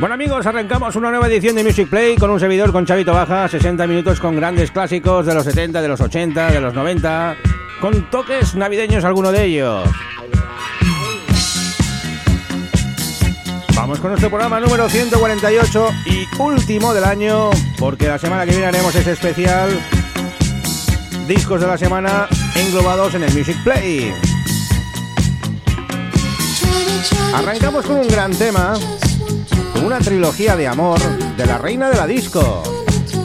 Bueno amigos, arrancamos una nueva edición de Music Play con un servidor con Chavito Baja, 60 minutos con grandes clásicos de los 70, de los 80, de los 90, con toques navideños alguno de ellos. Vamos con nuestro programa número 148 y último del año, porque la semana que viene haremos ese especial discos de la semana englobados en el Music Play. Arrancamos con un gran tema una trilogía de amor de la reina de la disco.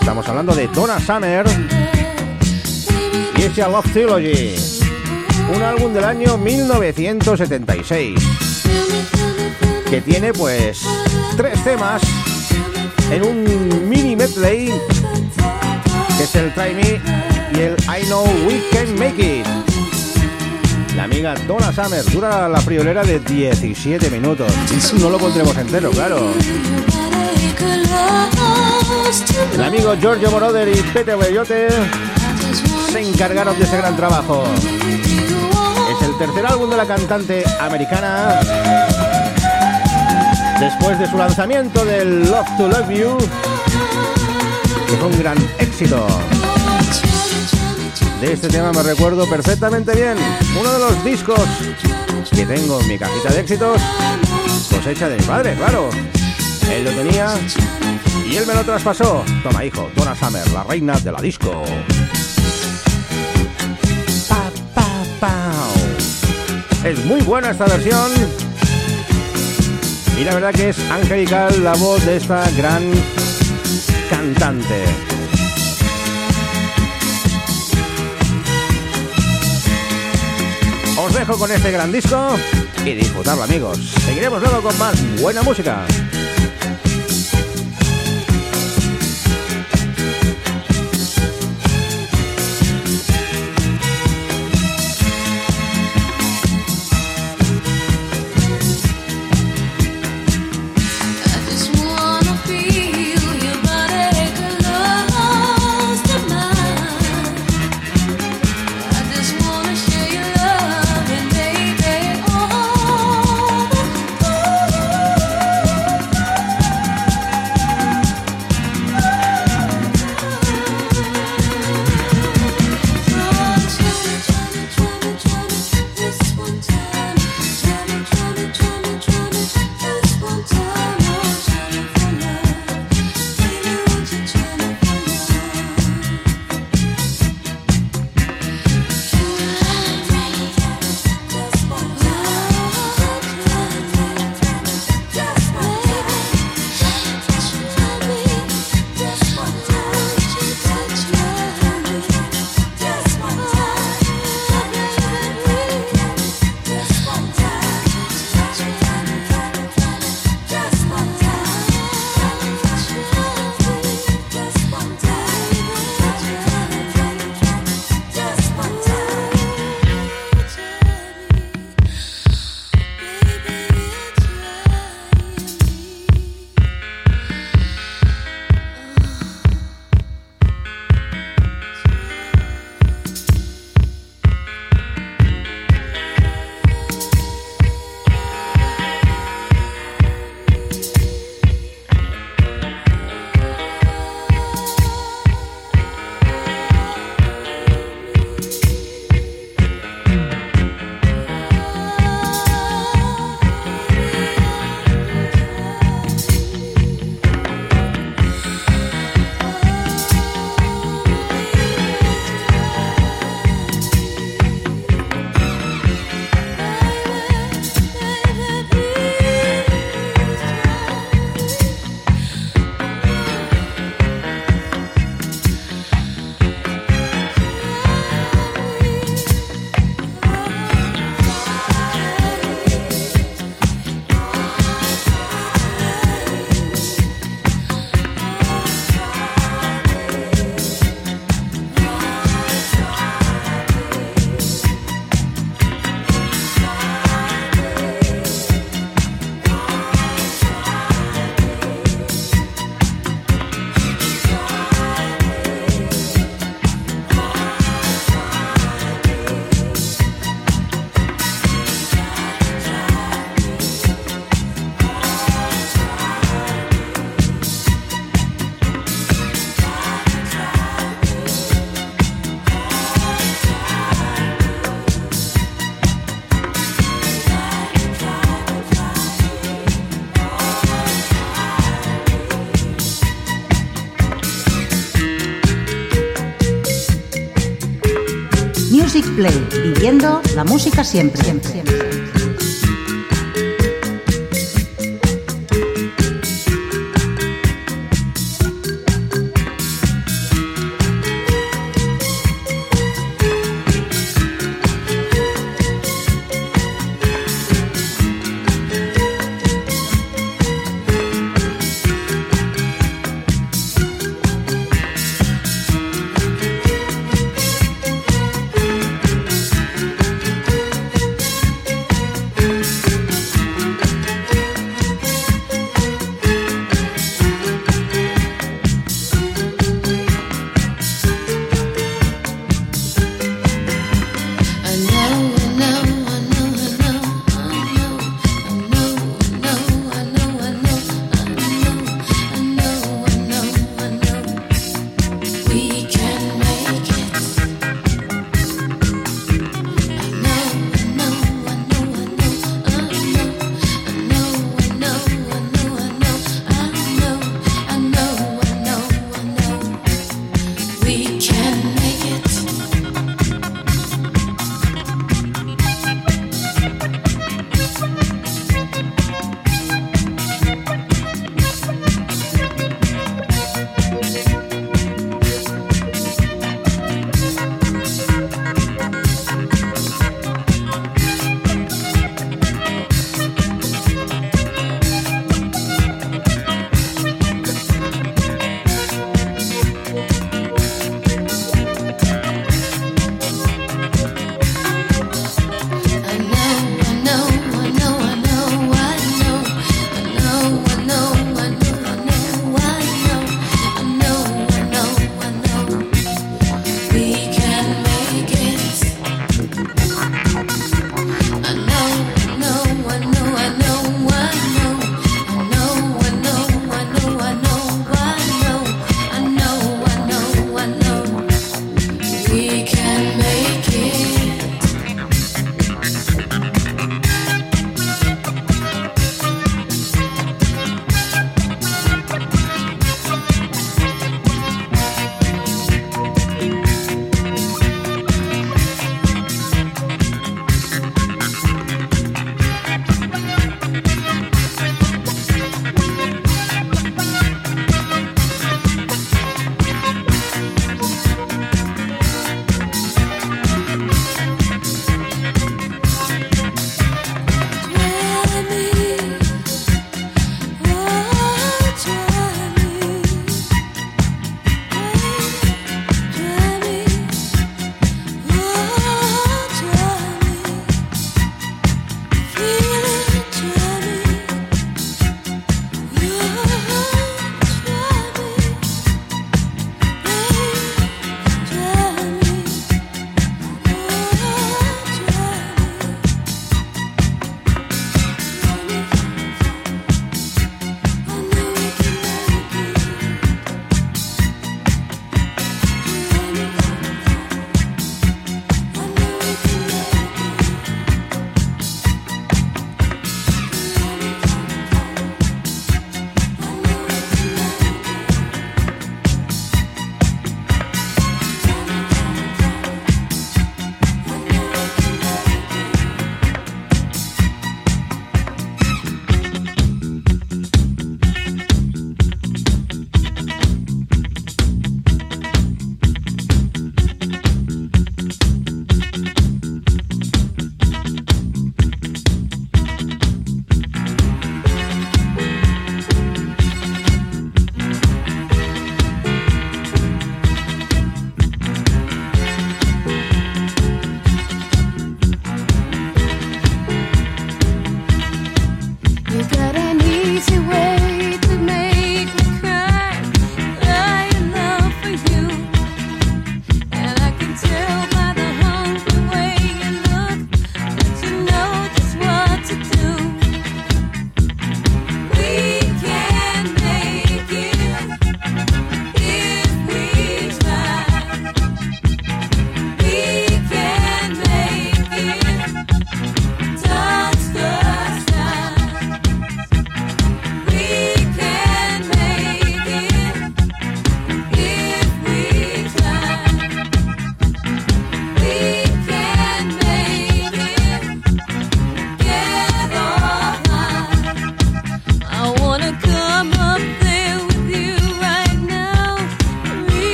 Estamos hablando de Donna Summer y ese Love Trilogy, un álbum del año 1976 que tiene pues tres temas en un mini medley que es el Try Me y el I Know We Can Make It. La amiga Donna Summer dura la friolera de 17 minutos. No lo pondremos entero, claro. El amigo Giorgio Moroder y Peter Bellote se encargaron de ese gran trabajo. Es el tercer álbum de la cantante americana. Después de su lanzamiento del Love to Love You, que fue un gran éxito. De este tema me recuerdo perfectamente bien. Uno de los discos que tengo en mi cajita de éxitos, cosecha de mi padre, claro. Él lo tenía y él me lo traspasó. Toma, hijo, Donna Summer, la reina de la disco. Pa, pa, pa. Es muy buena esta versión. Y la verdad que es angelical la voz de esta gran cantante. Os dejo con este gran disco y disfrutarlo amigos. Seguiremos luego con más buena música. Viviendo la música siempre. siempre.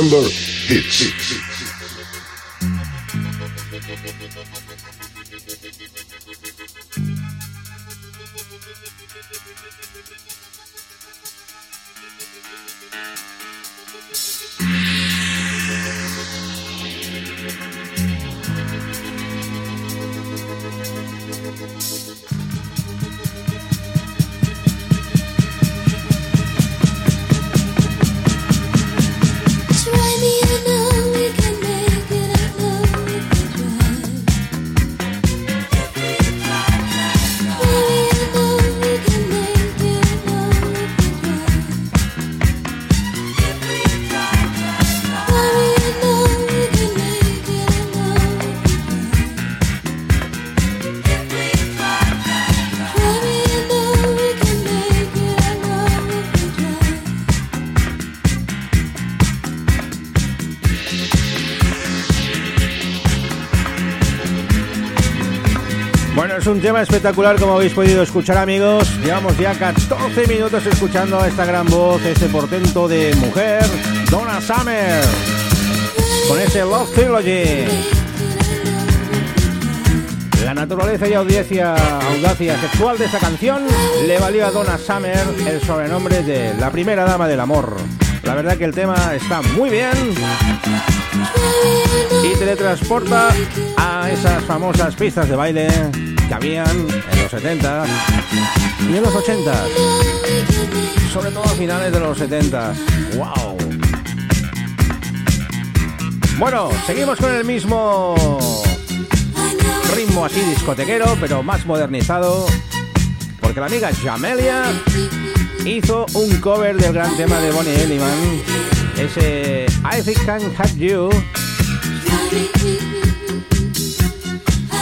Remember, hits. Un tema espectacular como habéis podido escuchar amigos. Llevamos ya 14 minutos escuchando a esta gran voz, este portento de mujer, Donna Summer, con ese Love Trilogy. La naturaleza y audiencia, audacia sexual de esta canción le valió a Donna Summer el sobrenombre de la primera dama del amor. La verdad que el tema está muy bien y teletransporta a esas famosas pistas de baile que habían en los 70 y en los 80, sobre todo a finales de los 70. ¡Wow! Bueno, seguimos con el mismo ritmo así discotequero, pero más modernizado, porque la amiga Jamelia hizo un cover del gran tema de Bonnie Elliman, ese I Think I Can Have You.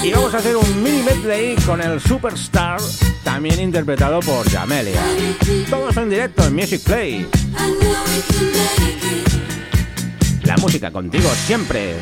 Y vamos a hacer un mini medley con el Superstar, también interpretado por Jamelia. Todos en directo en Music Play. La música contigo siempre.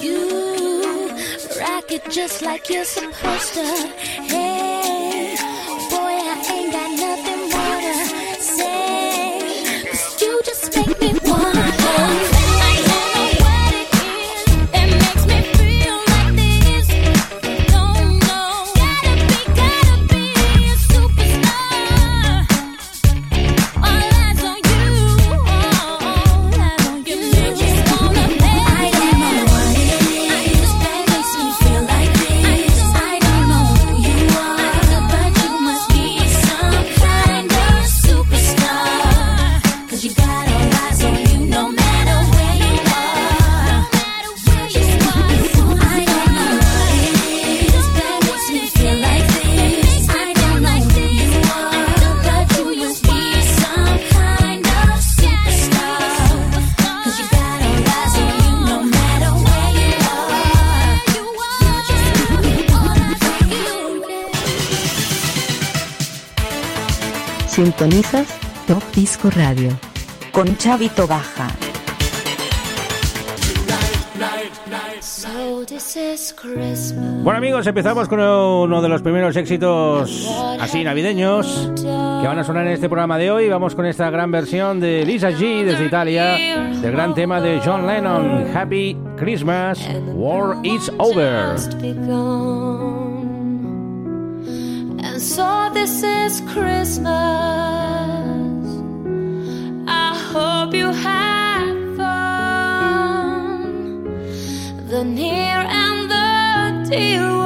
You rock it just like you're supposed to. Hey. Sintonizas Top Disco Radio con Chavito Baja. Bueno amigos, empezamos con uno de los primeros éxitos así navideños que van a sonar en este programa de hoy. Vamos con esta gran versión de Lisa G desde Italia, del gran tema de John Lennon, Happy Christmas, War is Over. this is Christmas. I hope you have fun. The near and the dear.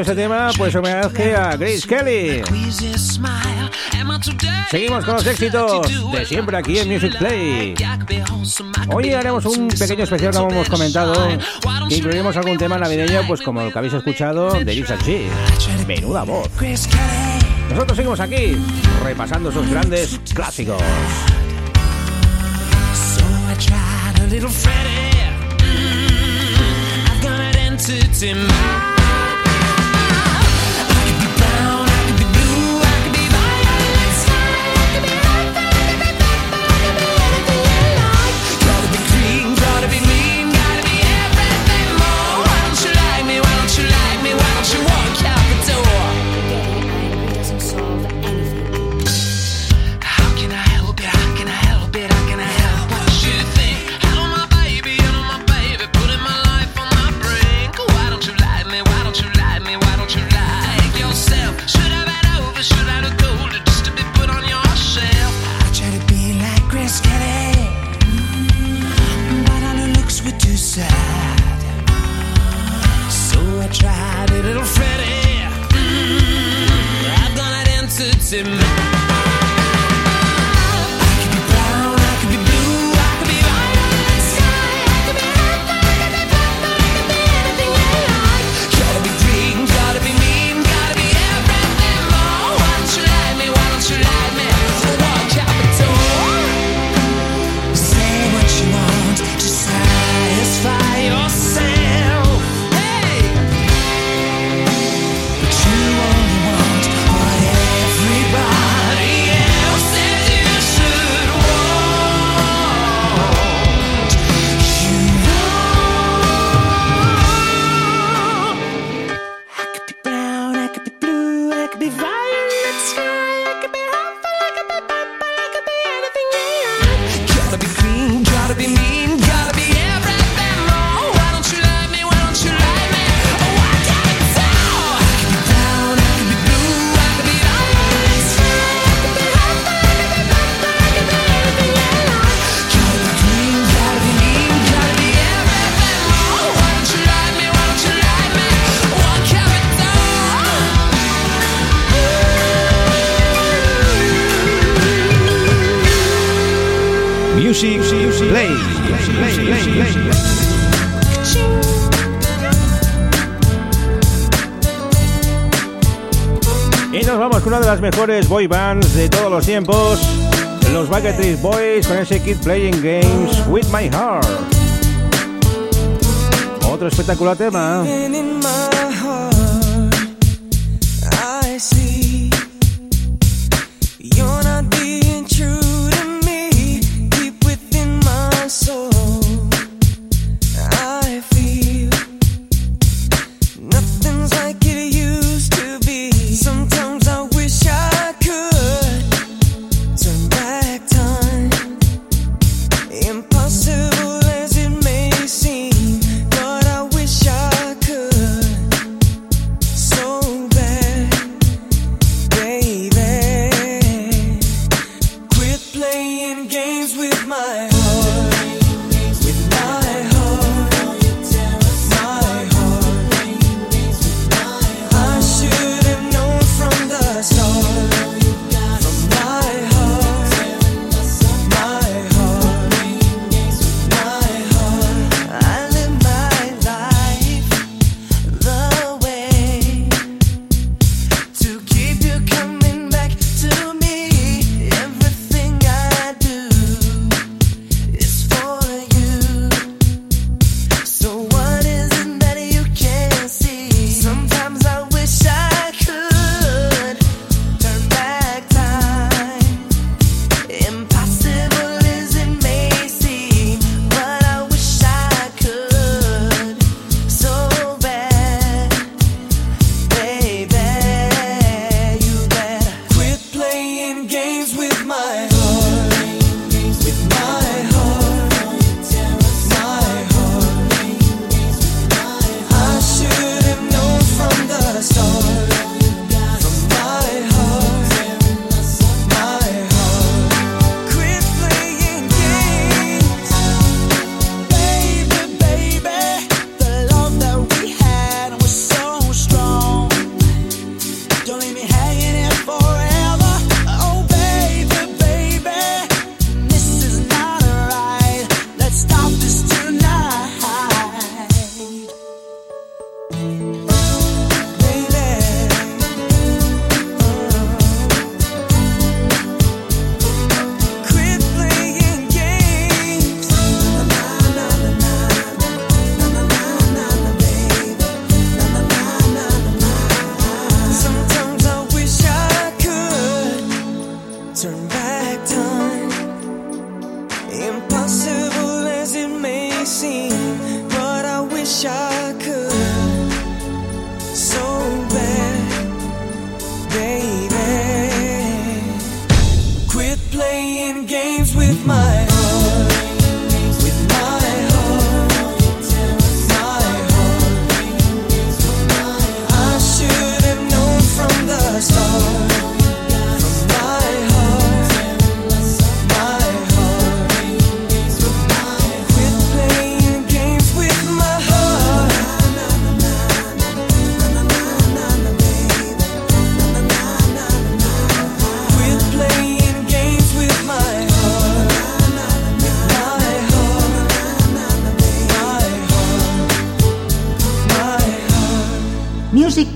ese este tema, pues homenaje a Grace Kelly. Seguimos con los éxitos de siempre aquí en Music Play. Hoy haremos un pequeño especial como hemos comentado, incluiremos algún tema navideño, pues como el que habéis escuchado de Lisa G. Menuda voz. Nosotros seguimos aquí, repasando esos grandes clásicos. Y nos vamos con una de las mejores boy bands de todos los tiempos, los Backstreet Boys con ese Kid Playing Games with My Heart. Otro espectacular tema.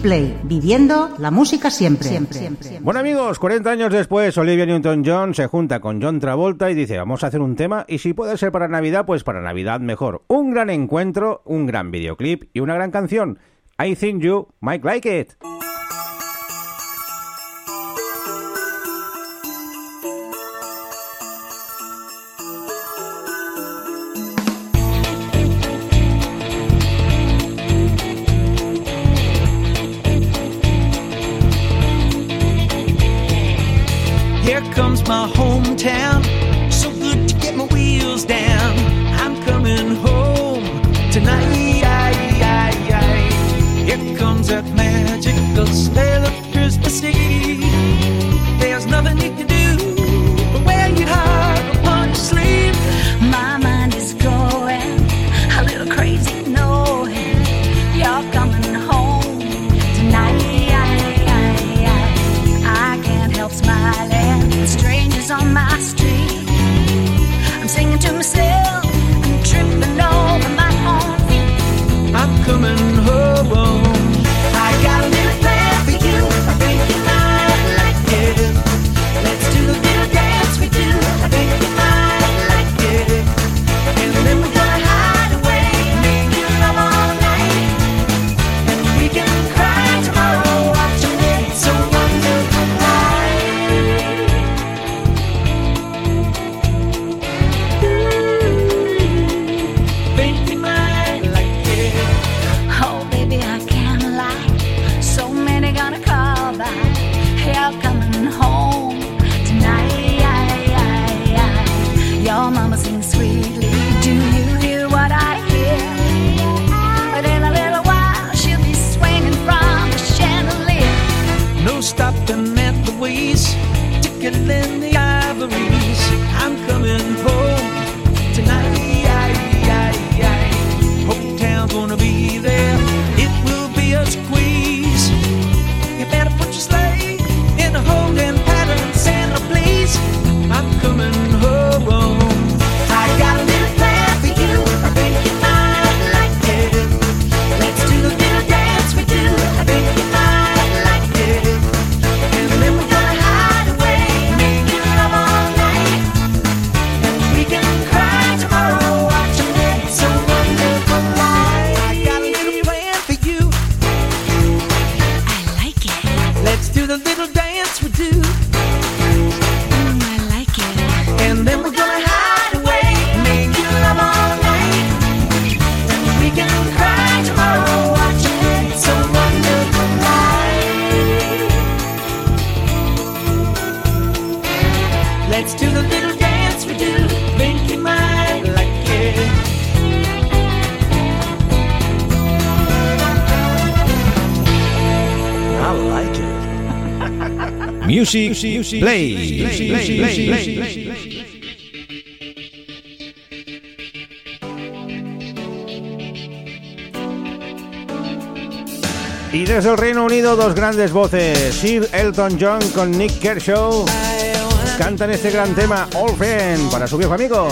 Viviendo la música siempre. Bueno amigos, 40 años después Olivia Newton-John se junta con John Travolta y dice, vamos a hacer un tema y si puede ser para Navidad, pues para Navidad mejor. Un gran encuentro, un gran videoclip y una gran canción. I think you might like it. town. Play. Y desde el Reino Unido dos grandes voces, Sir Elton John con Nick Kershaw, cantan este gran tema All Friend para su viejo amigo.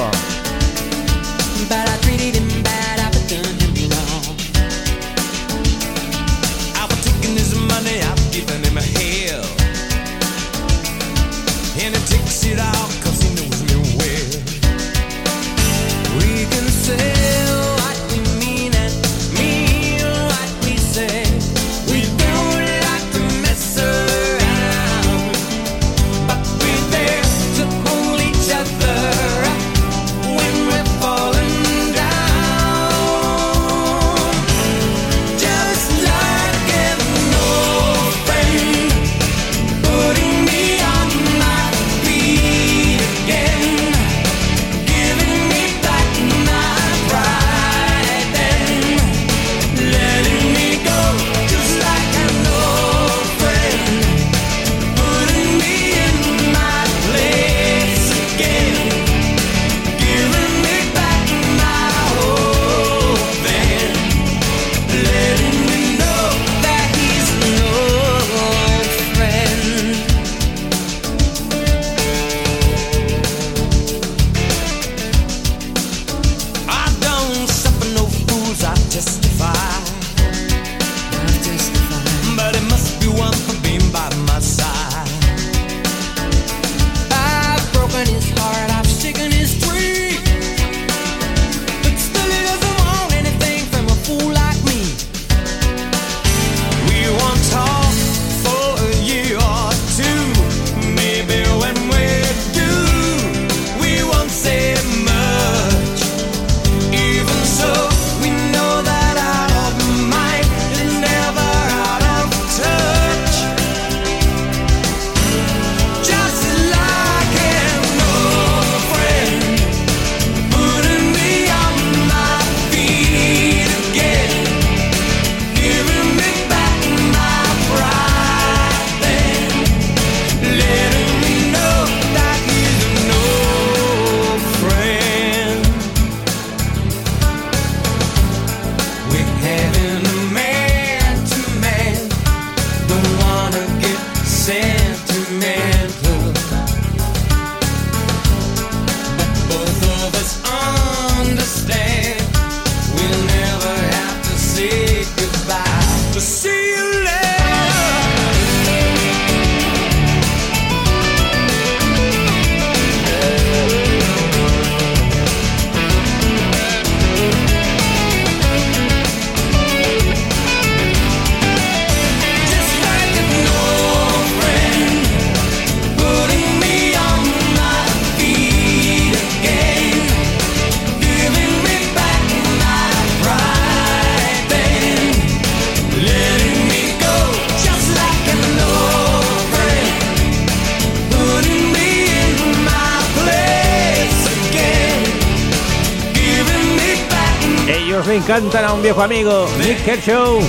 cantan a un viejo amigo, Nick Kershaw,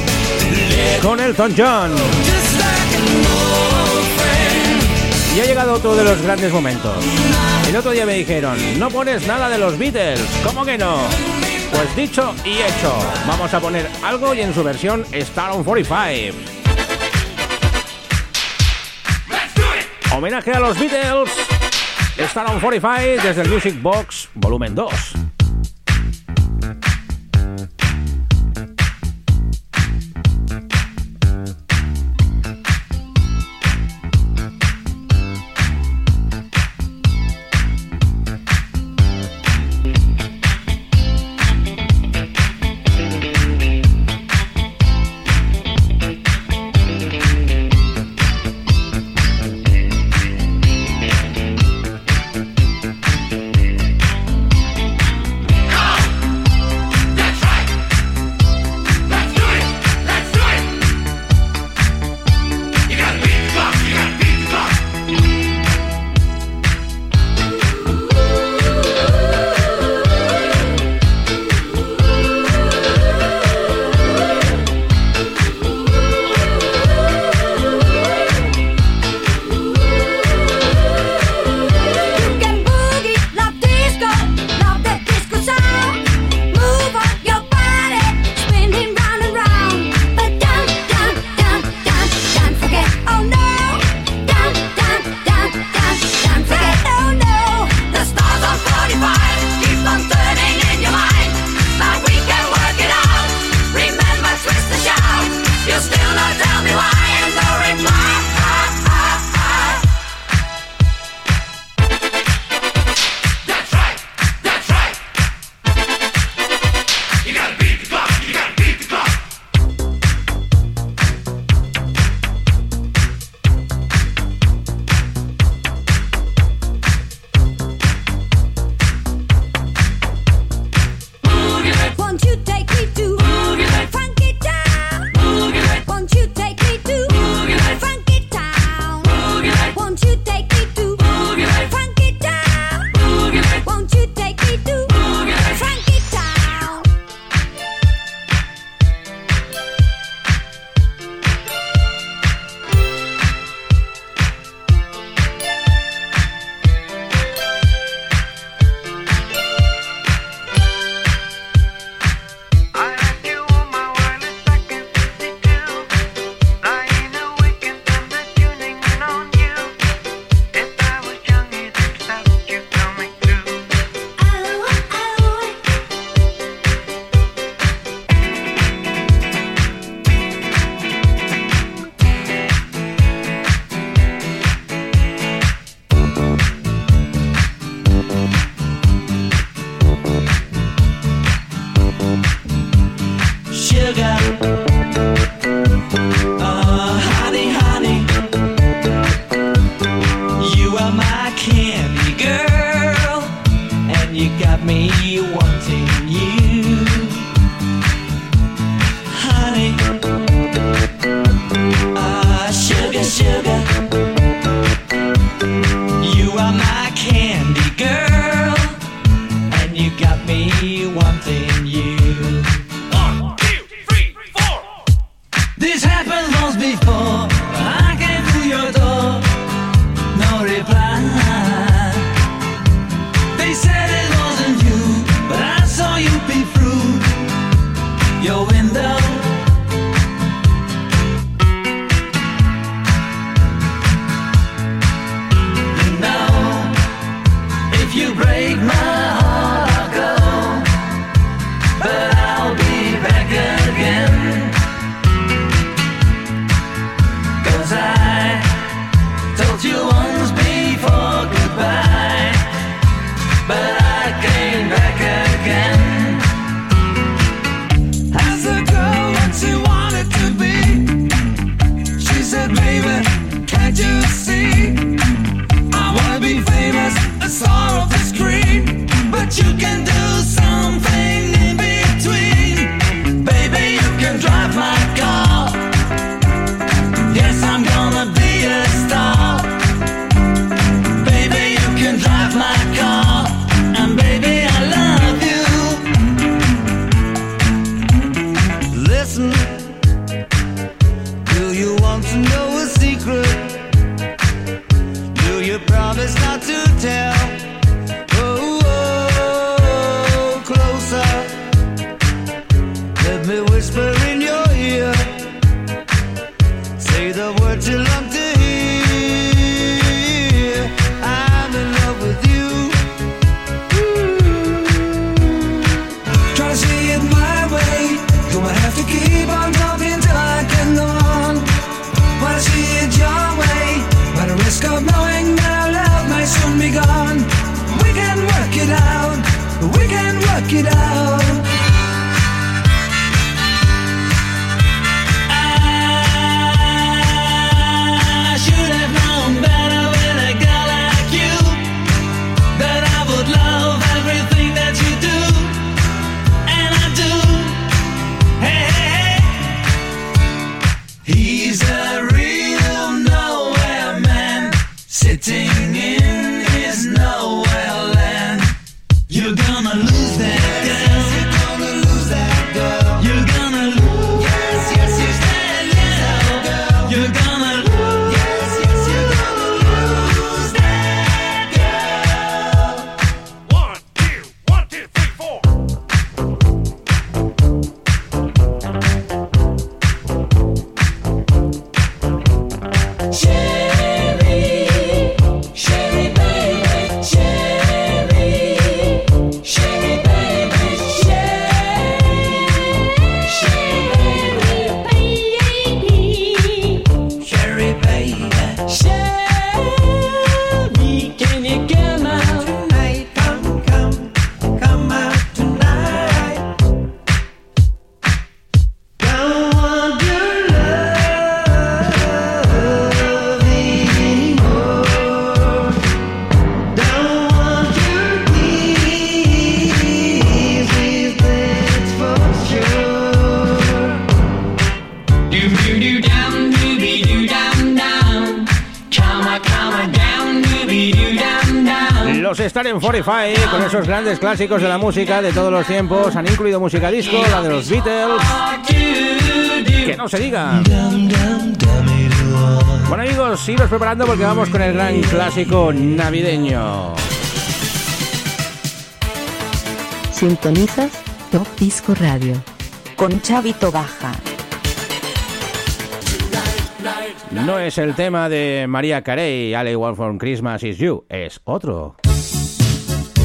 con Elton John. Y ha llegado otro de los grandes momentos. El otro día me dijeron, no pones nada de los Beatles, ¿cómo que no? Pues dicho y hecho, vamos a poner algo y en su versión Star on 45. Homenaje a los Beatles, Star on 45 desde el Music Box Volumen 2. Con esos grandes clásicos de la música de todos los tiempos. Han incluido música disco, la de los Beatles. Que no se diga. Bueno amigos, sigo preparando porque vamos con el gran clásico navideño. Sintonizas Top Disco Radio con Chavito Baja. No es el tema de María Carey, All I Want From Christmas Is You, es otro.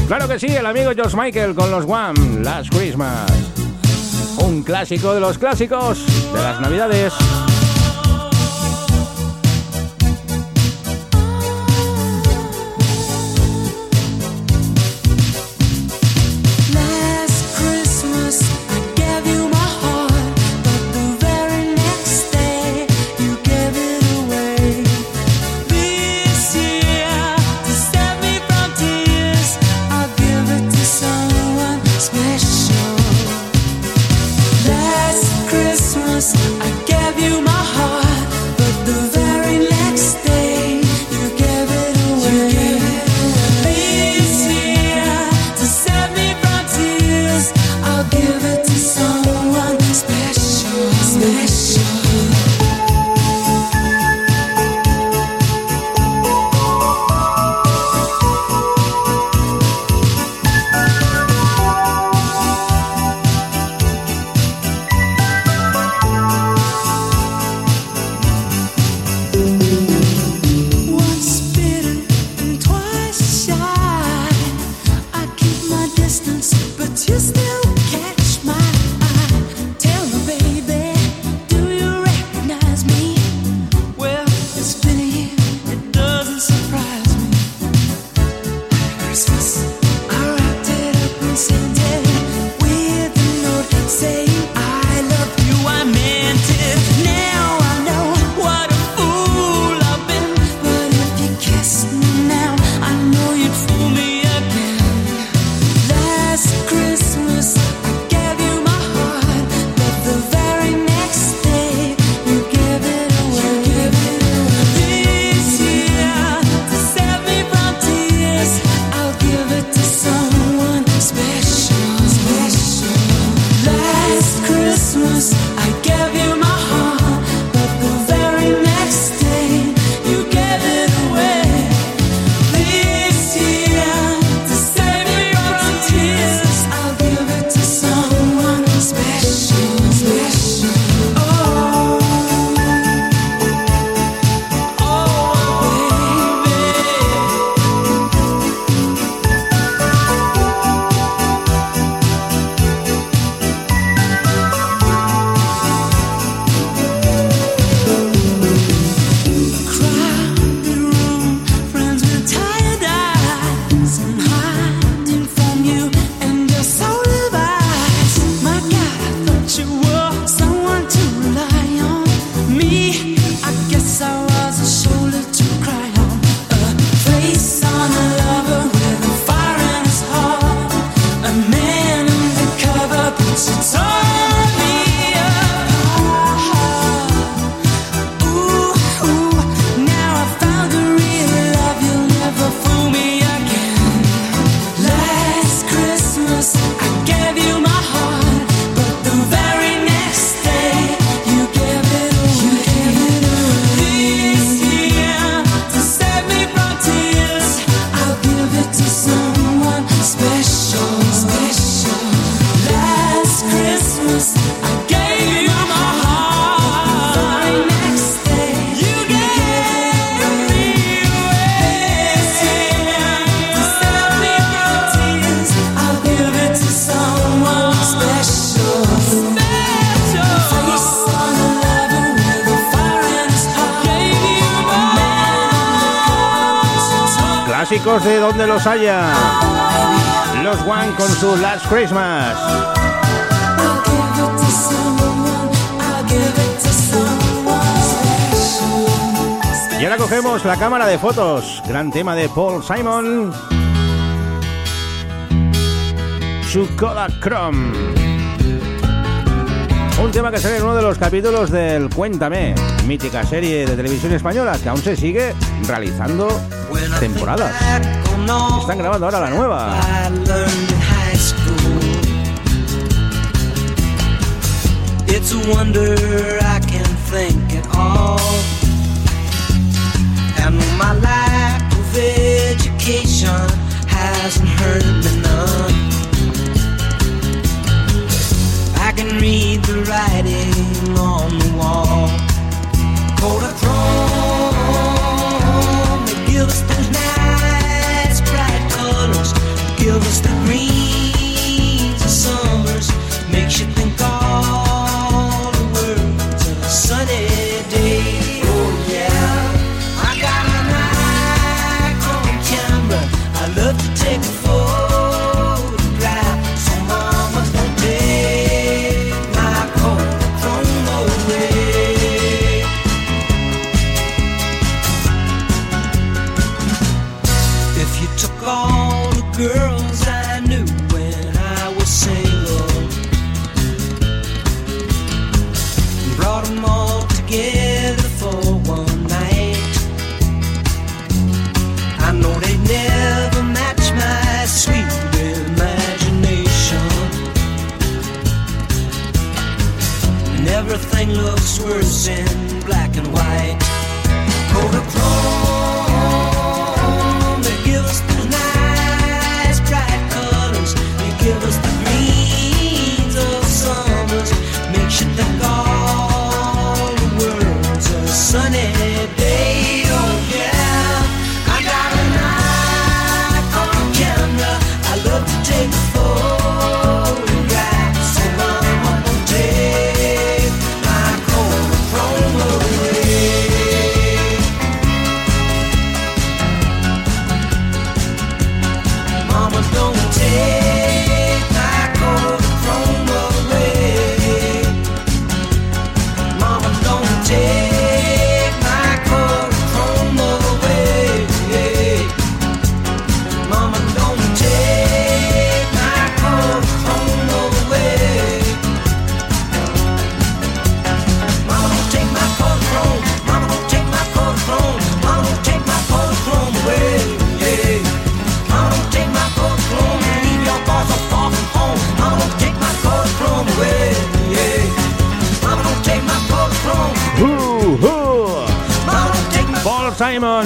Claro que sí, el amigo George Michael con los One, Last Christmas. Un clásico de los clásicos de las Navidades. De donde los haya. Los One con su Last Christmas. Y ahora cogemos la cámara de fotos. Gran tema de Paul Simon. Su Chrome. Un tema que sale en uno de los capítulos del Cuéntame, mítica serie de televisión española que aún se sigue realizando temporadas. Están grabando ahora la nueva. It's a wonder I can think at all. And my lack of education hasn't hurt me none. I can read the writing on the wall. Kodachrome, they give us those nice bright colors. Give us the greens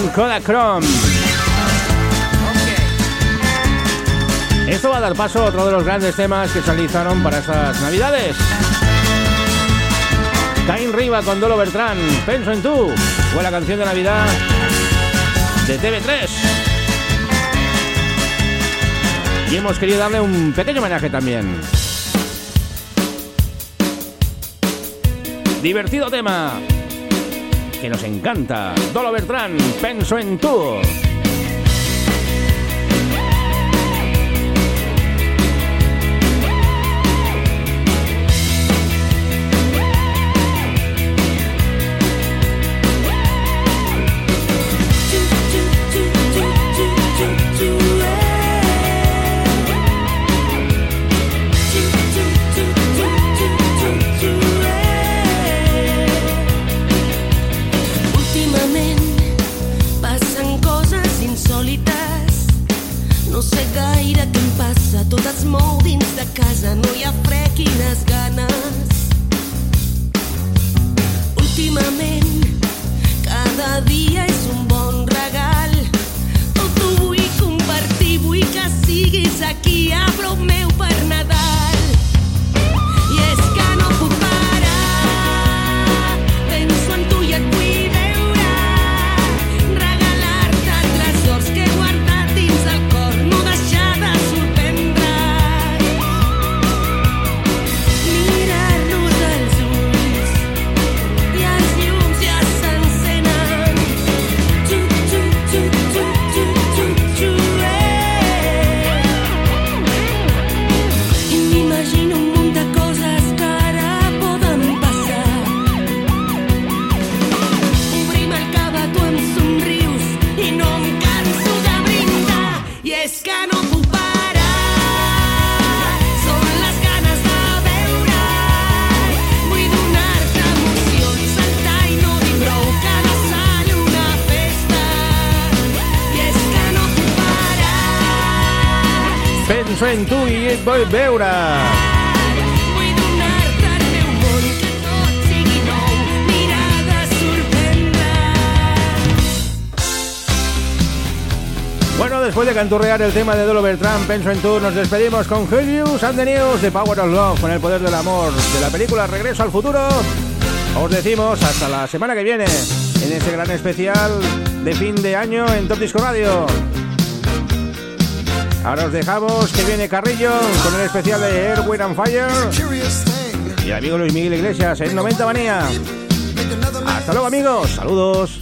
Simon, Kodachrome. Esto va a dar paso a otro de los grandes temas que se realizaron para estas navidades. Caín Riva con Dolo Bertrán, Penso en tú, fue la canción de Navidad de TV3. Y hemos querido darle un pequeño homenaje también. Divertido tema que nos encanta. Dolo Bertrán, Penso en tú. esquinas. Tu i et vull veure. Bueno, después de canturrear el tema de Dolo Bertrand, Penso en tú, nos despedimos con Julius and the News de Power of Love, con el poder del amor, de la película Regreso al Futuro. Os decimos hasta la semana que viene, en ese gran especial de fin de año en Top Disco Radio. Ahora os dejamos que viene Carrillo con el especial de Air, Wind and Fire y el amigo Luis Miguel Iglesias en 90 Manía. Hasta luego amigos, saludos.